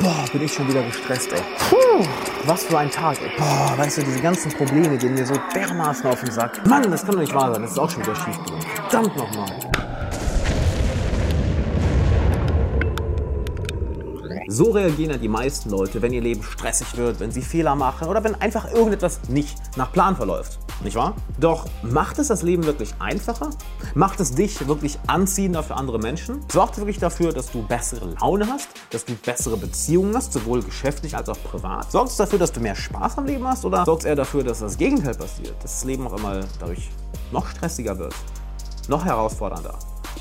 Boah, bin ich schon wieder gestresst, ey. Puh, was für ein Tag, ey. Boah, weißt du, diese ganzen Probleme gehen mir so dermaßen auf den Sack. Mann, das kann doch nicht wahr sein. Das ist auch schon wieder schief gegangen. Verdammt nochmal. So reagieren ja die meisten Leute, wenn ihr Leben stressig wird, wenn sie Fehler machen oder wenn einfach irgendetwas nicht nach Plan verläuft. Nicht wahr? Doch macht es das Leben wirklich einfacher? Macht es dich wirklich anziehender für andere Menschen? Sorgt es wirklich dafür, dass du bessere Laune hast, dass du bessere Beziehungen hast, sowohl geschäftlich als auch privat? Sorgt es dafür, dass du mehr Spaß am Leben hast oder sorgt es eher dafür, dass das Gegenteil passiert, dass das Leben auch immer dadurch noch stressiger wird, noch herausfordernder?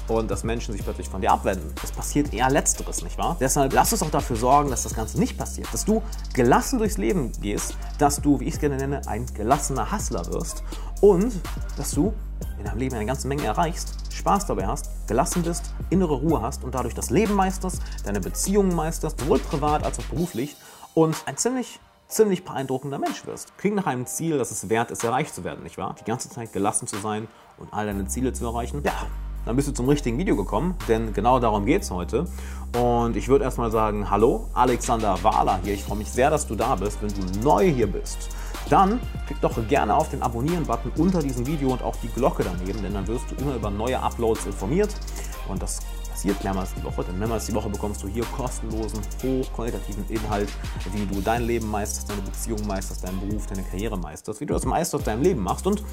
Und dass Menschen sich plötzlich von dir abwenden. Es passiert eher Letzteres, nicht wahr? Deshalb lass uns auch dafür sorgen, dass das Ganze nicht passiert. Dass du gelassen durchs Leben gehst, dass du, wie ich es gerne nenne, ein gelassener Hustler wirst und dass du in deinem Leben eine ganze Menge erreichst, Spaß dabei hast, gelassen bist, innere Ruhe hast und dadurch das Leben meisterst, deine Beziehungen meisterst, sowohl privat als auch beruflich und ein ziemlich ziemlich beeindruckender Mensch wirst. Klingt nach einem Ziel, das es wert ist, erreicht zu werden, nicht wahr? Die ganze Zeit gelassen zu sein und all deine Ziele zu erreichen. Ja, dann bist du zum richtigen Video gekommen, denn genau darum geht es heute. Und ich würde erstmal sagen, hallo, Alexander Wahler hier. Ich freue mich sehr, dass du da bist. Wenn du neu hier bist, dann klick doch gerne auf den Abonnieren-Button unter diesem Video und auch die Glocke daneben, denn dann wirst du immer über neue Uploads informiert. Und das passiert mehrmals die Woche, denn mehrmals die Woche bekommst du hier kostenlosen, hochqualitativen Inhalt, wie du dein Leben meisterst, deine Beziehung meisterst, deinen Beruf, deine Karriere meisterst, wie du das meiste aus deinem Leben machst. Und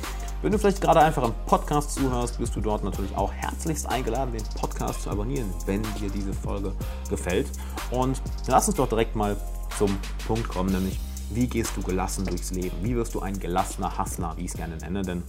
wenn du vielleicht gerade einfach im Podcast zuhörst, bist du dort natürlich auch herzlichst eingeladen, den Podcast zu abonnieren, wenn dir diese Folge gefällt. Und lass uns doch direkt mal zum Punkt kommen, nämlich wie gehst du gelassen durchs Leben? Wie wirst du ein gelassener Hustler, wie ich es gerne nenne? Denn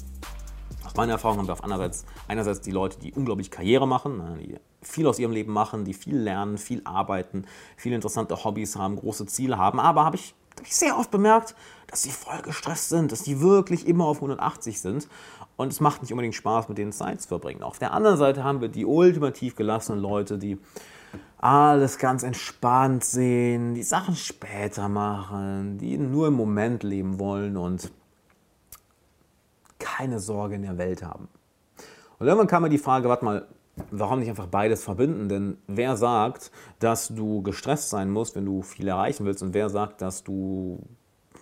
aus meiner Erfahrung haben wir auf einerseits, einerseits die Leute, die unglaublich Karriere machen, ne, die viel aus ihrem Leben machen, die viel lernen, viel arbeiten, viele interessante Hobbys haben, große Ziele haben. Aber habe ich, hab ich sehr oft bemerkt, dass sie voll gestresst sind, dass die wirklich immer auf 180 sind. Und es macht nicht unbedingt Spaß, mit denen Zeit zu verbringen. Auf der anderen Seite haben wir die ultimativ gelassenen Leute, die alles ganz entspannt sehen, die Sachen später machen, die nur im Moment leben wollen und keine Sorge in der Welt haben. Und irgendwann kam mir die Frage, warte mal, warum nicht einfach beides verbinden? Denn wer sagt, dass du gestresst sein musst, wenn du viel erreichen willst? Und wer sagt, dass du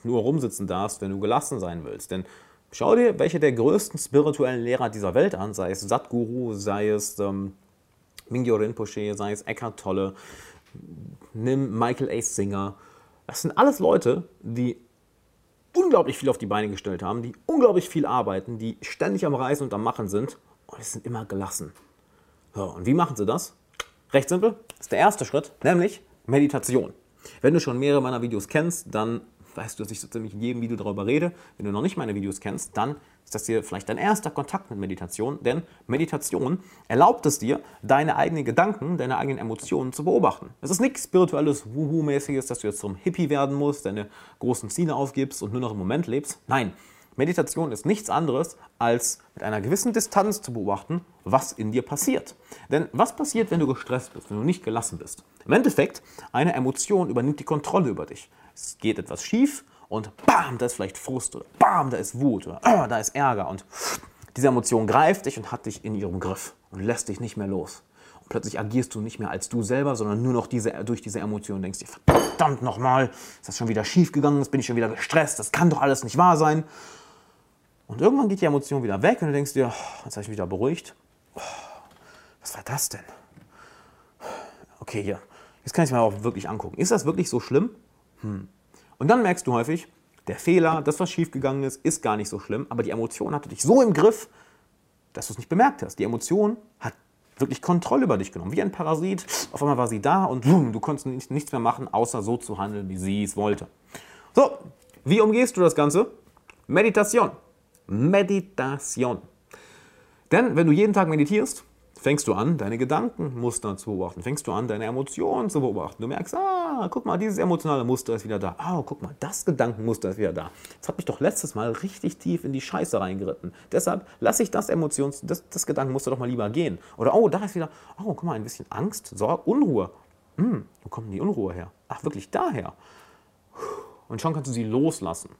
nur rumsitzen darfst, wenn du gelassen sein willst? Denn schau dir welche der größten spirituellen Lehrer dieser Welt an, sei es Satguru, sei es ähm, Mingyo Rinpoche, sei es Eckhart Tolle, nimm Michael A. Singer. Das sind alles Leute, die unglaublich viel auf die Beine gestellt haben, die unglaublich viel arbeiten, die ständig am Reisen und am Machen sind und es sind immer gelassen. So, und wie machen sie das? Recht simpel, das ist der erste Schritt, nämlich Meditation. Wenn du schon mehrere meiner Videos kennst, dann weißt du, dass ich so ziemlich in jedem Video darüber rede. Wenn du noch nicht meine Videos kennst, dann ist das hier vielleicht dein erster Kontakt mit Meditation, denn Meditation erlaubt es dir, deine eigenen Gedanken, deine eigenen Emotionen zu beobachten. Es ist nichts spirituelles, Wuhu-mäßiges, dass du jetzt zum Hippie werden musst, deine großen Ziele aufgibst und nur noch im Moment lebst. Nein, Meditation ist nichts anderes, als mit einer gewissen Distanz zu beobachten, was in dir passiert. Denn was passiert, wenn du gestresst bist, wenn du nicht gelassen bist? Im Endeffekt, eine Emotion übernimmt die Kontrolle über dich. Es geht etwas schief und bam, da ist vielleicht Frust oder bam, da ist Wut oder ah, da ist Ärger und diese Emotion greift dich und hat dich in ihrem Griff und lässt dich nicht mehr los. Und plötzlich agierst du nicht mehr als du selber, sondern nur noch diese, durch diese Emotion denkst dir, verdammt nochmal, ist das schon wieder schief gegangen, jetzt bin ich schon wieder gestresst, das kann doch alles nicht wahr sein. Und irgendwann geht die Emotion wieder weg und du denkst dir, oh, jetzt habe ich mich wieder beruhigt. Oh, was war das denn? Okay, hier. Jetzt kann ich es mir auch wirklich angucken. Ist das wirklich so schlimm? Hm. Und dann merkst du häufig, der Fehler, das, was schiefgegangen ist, ist gar nicht so schlimm, aber die Emotion hatte dich so im Griff, dass du es nicht bemerkt hast. Die Emotion hat wirklich Kontrolle über dich genommen, wie ein Parasit. Auf einmal war sie da und du konntest nichts mehr machen, außer so zu handeln, wie sie es wollte. So, wie umgehst du das Ganze? Meditation. Meditation. Denn wenn du jeden Tag meditierst, fängst du an, deine Gedankenmuster zu beobachten, fängst du an, deine Emotionen zu beobachten. Du merkst, ah, guck mal, dieses emotionale Muster ist wieder da. Ah, oh, guck mal, das Gedankenmuster ist wieder da. Das hat mich doch letztes Mal richtig tief in die Scheiße reingeritten. Deshalb lasse ich das Emotions, das, das Gedankenmuster doch mal lieber gehen. Oder, oh, da ist wieder, oh, guck mal, ein bisschen Angst, Sorge, Unruhe. Hm, wo kommt denn die Unruhe her? Ach, wirklich daher. Und schon kannst du sie loslassen.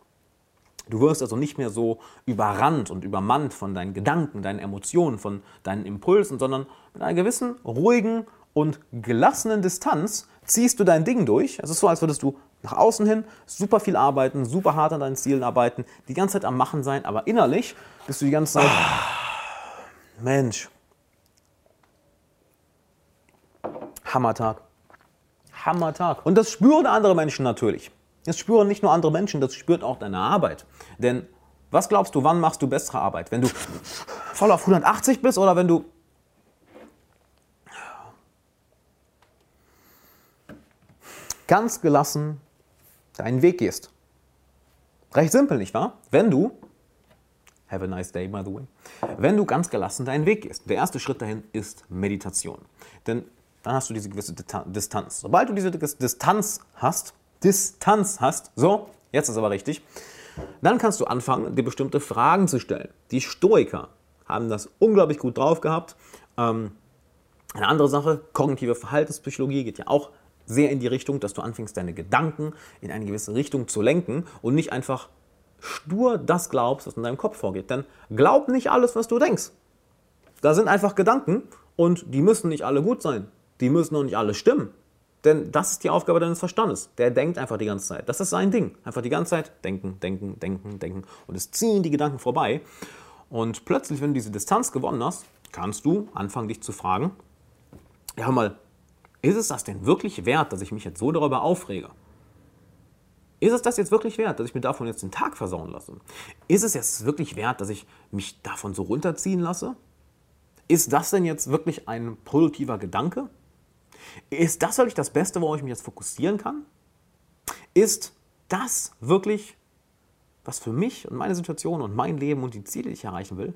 Du wirst also nicht mehr so überrannt und übermannt von deinen Gedanken, deinen Emotionen, von deinen Impulsen, sondern mit einer gewissen ruhigen und gelassenen Distanz ziehst du dein Ding durch. Es ist so, als würdest du nach außen hin super viel arbeiten, super hart an deinen Zielen arbeiten, die ganze Zeit am Machen sein, aber innerlich bist du die ganze Zeit, Mensch, Hammertag. Hammertag. Und das spüren andere Menschen natürlich. Das spüren nicht nur andere Menschen, das spürt auch deine Arbeit. Denn was glaubst du, wann machst du bessere Arbeit? Wenn du voll auf 180 bist oder wenn du ganz gelassen deinen Weg gehst? Recht simpel, nicht wahr? Wenn du, have a nice day by the way, wenn du ganz gelassen deinen Weg gehst. Der erste Schritt dahin ist Meditation. Denn dann hast du diese gewisse Distanz. Sobald du diese Distanz hast, Distanz hast, so, jetzt ist aber richtig, dann kannst du anfangen, dir bestimmte Fragen zu stellen. Die Stoiker haben das unglaublich gut drauf gehabt. Ähm, eine andere Sache, kognitive Verhaltenspsychologie geht ja auch sehr in die Richtung, dass du anfängst, deine Gedanken in eine gewisse Richtung zu lenken und nicht einfach stur das glaubst, was in deinem Kopf vorgeht. Denn glaub nicht alles, was du denkst. Da sind einfach Gedanken und die müssen nicht alle gut sein. Die müssen auch nicht alle stimmen. Denn das ist die Aufgabe deines Verstandes. Der denkt einfach die ganze Zeit. Das ist sein Ding. Einfach die ganze Zeit denken, denken, denken, denken. Und es ziehen die Gedanken vorbei. Und plötzlich, wenn du diese Distanz gewonnen hast, kannst du anfangen, dich zu fragen, ja, mal, ist es das denn wirklich wert, dass ich mich jetzt so darüber aufrege? Ist es das jetzt wirklich wert, dass ich mir davon jetzt den Tag versauen lasse? Ist es jetzt wirklich wert, dass ich mich davon so runterziehen lasse? Ist das denn jetzt wirklich ein produktiver Gedanke? Ist das wirklich das Beste, worauf ich mich jetzt fokussieren kann? Ist das wirklich, was für mich und meine Situation und mein Leben und die Ziele, die ich erreichen will,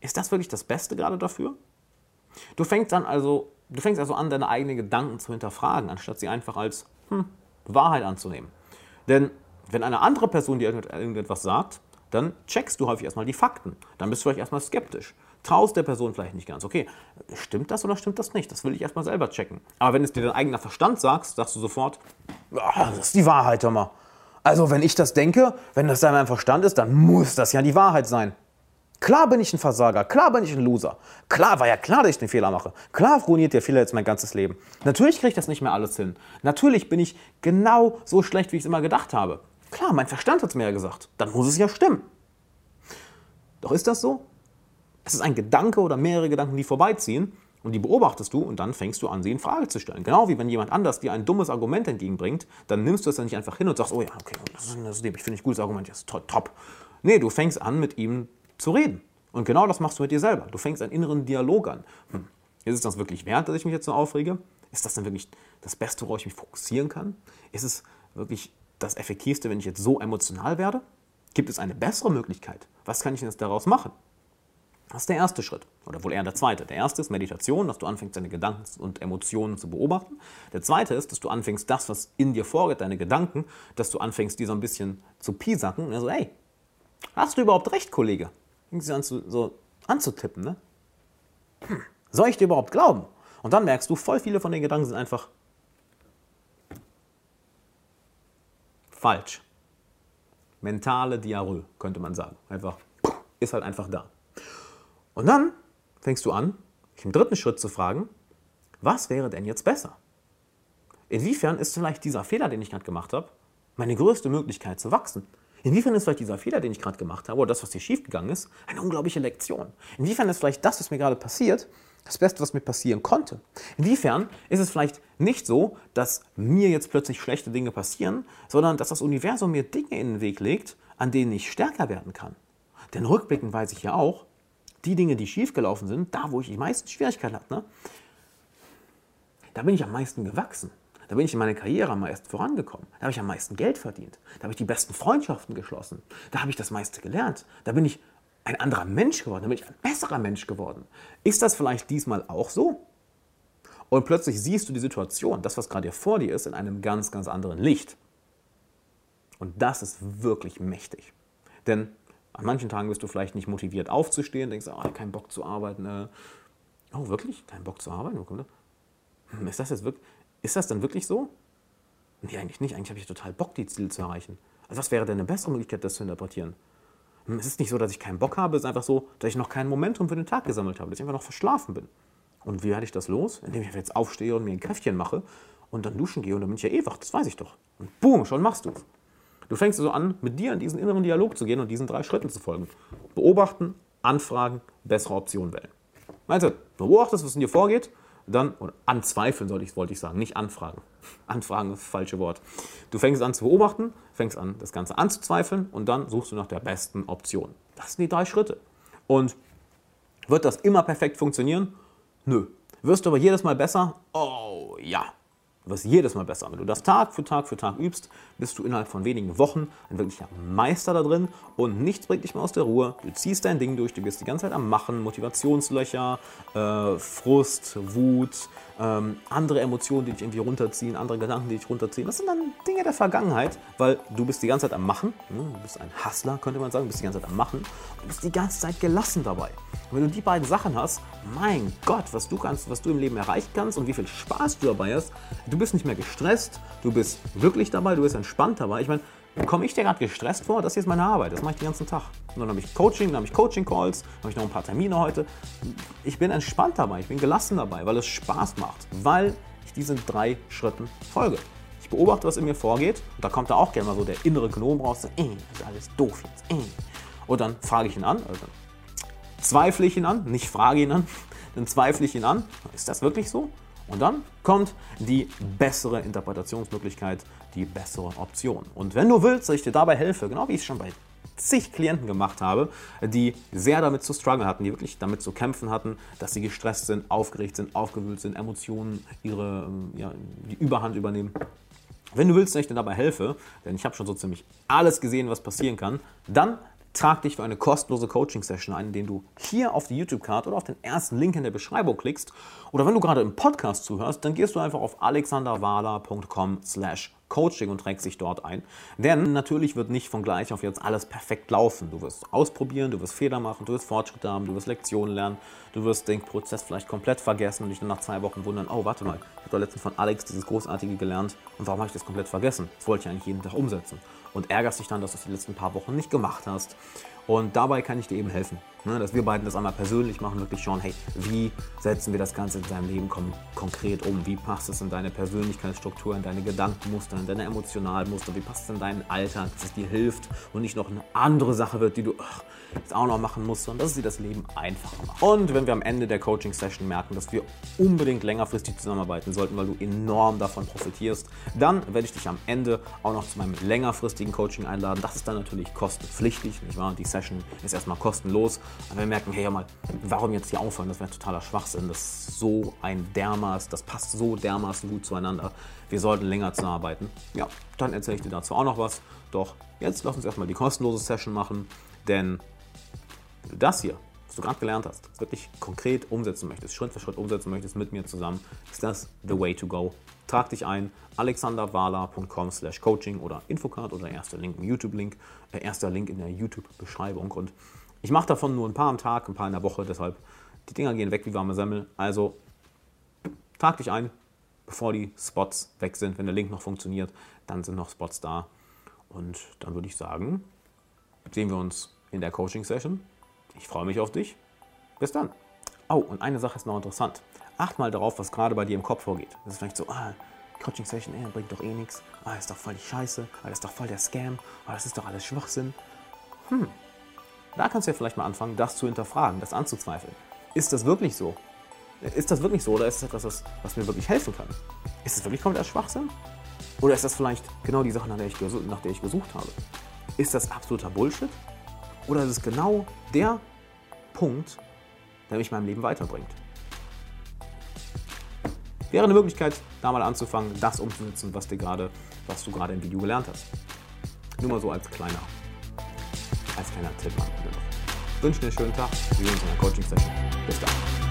ist das wirklich das Beste gerade dafür? Du fängst dann also, du fängst also an, deine eigenen Gedanken zu hinterfragen, anstatt sie einfach als hm, Wahrheit anzunehmen. Denn wenn eine andere Person dir irgendetwas sagt, dann checkst du häufig erstmal die Fakten. Dann bist du vielleicht erstmal skeptisch traust der Person vielleicht nicht ganz. Okay, stimmt das oder stimmt das nicht? Das will ich erstmal selber checken. Aber wenn es dir dein eigener Verstand sagst, sagst du sofort, ah, das ist die Wahrheit, mal. Also wenn ich das denke, wenn das in Verstand ist, dann muss das ja die Wahrheit sein. Klar bin ich ein Versager, klar bin ich ein Loser. Klar war ja klar, dass ich einen Fehler mache. Klar ruiniert der Fehler jetzt mein ganzes Leben. Natürlich kriege ich das nicht mehr alles hin. Natürlich bin ich genau so schlecht, wie ich es immer gedacht habe. Klar, mein Verstand hat es mir ja gesagt. Dann muss es ja stimmen. Doch ist das so? Es ist ein Gedanke oder mehrere Gedanken, die vorbeiziehen und die beobachtest du und dann fängst du an, sie in Frage zu stellen. Genau wie wenn jemand anders dir ein dummes Argument entgegenbringt, dann nimmst du es dann nicht einfach hin und sagst, oh ja, okay, das ist, ist ich finde ein gutes Argument, das ist top. Nee, du fängst an, mit ihm zu reden. Und genau das machst du mit dir selber. Du fängst einen inneren Dialog an. Hm, ist es das wirklich wert, dass ich mich jetzt so aufrege? Ist das denn wirklich das Beste, worauf ich mich fokussieren kann? Ist es wirklich das Effektivste, wenn ich jetzt so emotional werde? Gibt es eine bessere Möglichkeit? Was kann ich denn jetzt daraus machen? Das ist der erste Schritt. Oder wohl eher der zweite. Der erste ist Meditation, dass du anfängst, deine Gedanken und Emotionen zu beobachten. Der zweite ist, dass du anfängst, das, was in dir vorgeht, deine Gedanken, dass du anfängst, die so ein bisschen zu piesacken. Also, hey, hast du überhaupt recht, Kollege? Irgendwie an zu, so anzutippen, ne? Hm, soll ich dir überhaupt glauben? Und dann merkst du, voll viele von den Gedanken sind einfach falsch. Mentale Diarrhoe, könnte man sagen. Einfach, ist halt einfach da. Und dann fängst du an, dich im dritten Schritt zu fragen, was wäre denn jetzt besser? Inwiefern ist vielleicht dieser Fehler, den ich gerade gemacht habe, meine größte Möglichkeit zu wachsen? Inwiefern ist vielleicht dieser Fehler, den ich gerade gemacht habe, oder das, was hier schiefgegangen ist, eine unglaubliche Lektion? Inwiefern ist vielleicht das, was mir gerade passiert, das Beste, was mir passieren konnte? Inwiefern ist es vielleicht nicht so, dass mir jetzt plötzlich schlechte Dinge passieren, sondern dass das Universum mir Dinge in den Weg legt, an denen ich stärker werden kann? Denn rückblickend weiß ich ja auch, die Dinge, die schiefgelaufen sind, da wo ich die meisten Schwierigkeiten hatte, ne, da bin ich am meisten gewachsen. Da bin ich in meiner Karriere am meisten vorangekommen. Da habe ich am meisten Geld verdient. Da habe ich die besten Freundschaften geschlossen. Da habe ich das meiste gelernt. Da bin ich ein anderer Mensch geworden. Da bin ich ein besserer Mensch geworden. Ist das vielleicht diesmal auch so? Und plötzlich siehst du die Situation, das, was gerade vor dir ist, in einem ganz, ganz anderen Licht. Und das ist wirklich mächtig. Denn an manchen Tagen bist du vielleicht nicht motiviert aufzustehen, denkst, oh, keinen Bock zu arbeiten. Äh. Oh, wirklich? Kein Bock zu arbeiten? Hm, ist das jetzt wirklich, ist das denn wirklich so? Nee, eigentlich nicht. Eigentlich habe ich total Bock, die Ziele zu erreichen. Also was wäre denn eine bessere Möglichkeit, das zu interpretieren? Hm, es ist nicht so, dass ich keinen Bock habe, es ist einfach so, dass ich noch kein Momentum für den Tag gesammelt habe, dass ich einfach noch verschlafen bin. Und wie werde ich das los? Indem ich jetzt aufstehe und mir ein Kräftchen mache und dann duschen gehe und dann bin ich ja eh wach, das weiß ich doch. Und boom, schon machst du es. Du fängst also an, mit dir in diesen inneren Dialog zu gehen und diesen drei Schritten zu folgen. Beobachten, anfragen, bessere Optionen wählen. Also, beobachtest, was in dir vorgeht, dann, oder anzweifeln sollte ich, wollte ich sagen, nicht anfragen. Anfragen ist das falsche Wort. Du fängst an zu beobachten, fängst an, das Ganze anzuzweifeln und dann suchst du nach der besten Option. Das sind die drei Schritte. Und wird das immer perfekt funktionieren? Nö. Wirst du aber jedes Mal besser? Oh ja. Du wirst jedes Mal besser. Wenn du das Tag für Tag für Tag übst, bist du innerhalb von wenigen Wochen ein wirklicher Meister da drin und nichts bringt dich mehr aus der Ruhe. Du ziehst dein Ding durch, du bist die ganze Zeit am Machen, Motivationslöcher, äh, Frust, Wut, ähm, andere Emotionen, die dich irgendwie runterziehen, andere Gedanken, die dich runterziehen. Das sind dann Dinge der Vergangenheit, weil du bist die ganze Zeit am Machen. Ne? Du bist ein Hustler, könnte man sagen. Du bist die ganze Zeit am Machen. Du bist die ganze Zeit gelassen dabei. Und wenn du die beiden Sachen hast, mein Gott, was du kannst, was du im Leben erreichen kannst und wie viel Spaß du dabei hast. Du bist nicht mehr gestresst, du bist glücklich dabei, du bist entspannt dabei. Ich meine, komme ich dir gerade gestresst vor? Das hier ist meine Arbeit, das mache ich den ganzen Tag. Und dann habe ich Coaching, dann habe ich Coaching-Calls, dann habe ich noch ein paar Termine heute. Ich bin entspannt dabei, ich bin gelassen dabei, weil es Spaß macht, weil ich diesen drei Schritten folge. Ich beobachte, was in mir vorgeht und da kommt da auch gerne mal so der innere Gnom raus, so, äh, das ist alles doof jetzt. Äh. Und dann frage ich ihn an, also zweifle ich ihn an, nicht frage ihn an, dann zweifle ich ihn an. Ist das wirklich so? Und dann kommt die bessere Interpretationsmöglichkeit, die bessere Option. Und wenn du willst, dass ich dir dabei helfe, genau wie ich es schon bei zig Klienten gemacht habe, die sehr damit zu strugglen hatten, die wirklich damit zu kämpfen hatten, dass sie gestresst sind, aufgeregt sind, aufgewühlt sind, Emotionen ihre, ähm, ja, die Überhand übernehmen. Wenn du willst, dass ich dir dabei helfe, denn ich habe schon so ziemlich alles gesehen, was passieren kann, dann Trag dich für eine kostenlose Coaching-Session ein, indem du hier auf die YouTube-Card oder auf den ersten Link in der Beschreibung klickst. Oder wenn du gerade im Podcast zuhörst, dann gehst du einfach auf alexanderwala.com slash Coaching und trägst dich dort ein. Denn natürlich wird nicht von gleich auf jetzt alles perfekt laufen. Du wirst ausprobieren, du wirst Fehler machen, du wirst Fortschritte haben, du wirst Lektionen lernen, du wirst den Prozess vielleicht komplett vergessen und dich dann nach zwei Wochen wundern, oh, warte mal, ich habe doch letztens von Alex dieses Großartige gelernt und warum habe ich das komplett vergessen? Das wollte ich eigentlich jeden Tag umsetzen und ärgerst dich dann, dass du es die letzten paar Wochen nicht gemacht hast. Und dabei kann ich dir eben helfen, ne, dass wir beiden das einmal persönlich machen, wirklich schauen, hey, wie setzen wir das Ganze in deinem Leben kon konkret um? Wie passt es in deine Persönlichkeitsstruktur, in deine Gedankenmuster, in deine Emotionalmuster? Wie passt es in deinen Alltag, dass es dir hilft und nicht noch eine andere Sache wird, die du ach, jetzt auch noch machen musst, sondern dass es dir das Leben einfacher macht. Und wenn wir am Ende der Coaching-Session merken, dass wir unbedingt längerfristig zusammenarbeiten sollten, weil du enorm davon profitierst, dann werde ich dich am Ende auch noch zu meinem längerfristigen Coaching einladen. Das ist dann natürlich kostenpflichtig, nicht wahr? Die Session ist erstmal kostenlos. Aber wir merken, hey, mal, warum jetzt hier aufhören? Das wäre totaler Schwachsinn. Das ist so ein Dermaß, das passt so dermaßen gut zueinander. Wir sollten länger zusammenarbeiten. Ja, dann erzähle ich dir dazu auch noch was. Doch jetzt lass uns erstmal die kostenlose Session machen, denn das hier, was du gerade gelernt hast, wirklich konkret umsetzen möchtest, Schritt für Schritt umsetzen möchtest mit mir zusammen, ist das the way to go. Trag dich ein, alexanderwala.com slash coaching oder Infocard oder erster Link im YouTube-Link, äh, erster Link in der YouTube-Beschreibung. Und ich mache davon nur ein paar am Tag, ein paar in der Woche, deshalb die Dinger gehen weg wie warme Semmel. Also trag dich ein, bevor die Spots weg sind. Wenn der Link noch funktioniert, dann sind noch Spots da. Und dann würde ich sagen, sehen wir uns in der Coaching-Session. Ich freue mich auf dich. Bis dann. Oh, und eine Sache ist noch interessant. Acht mal darauf, was gerade bei dir im Kopf vorgeht. Das ist vielleicht so, ah, Coaching-Session, ey, bringt doch eh nichts. Ah, ist doch voll die Scheiße. Ah, ist doch voll der Scam. Ah, das ist doch alles Schwachsinn. Hm, da kannst du ja vielleicht mal anfangen, das zu hinterfragen, das anzuzweifeln. Ist das wirklich so? Ist das wirklich so oder ist das etwas, was mir wirklich helfen kann? Ist das wirklich komplett Schwachsinn? Oder ist das vielleicht genau die Sache, nach der ich, nach der ich gesucht habe? Ist das absoluter Bullshit? Oder ist es genau der Punkt, der mich in meinem Leben weiterbringt? Wäre eine Möglichkeit, da mal anzufangen, das umzusetzen, was, dir grade, was du gerade im Video gelernt hast. Nur mal so als kleiner, als kleiner Tipp. Wünsche dir einen schönen Tag. Wir sehen uns in der Coaching-Session. Bis dann.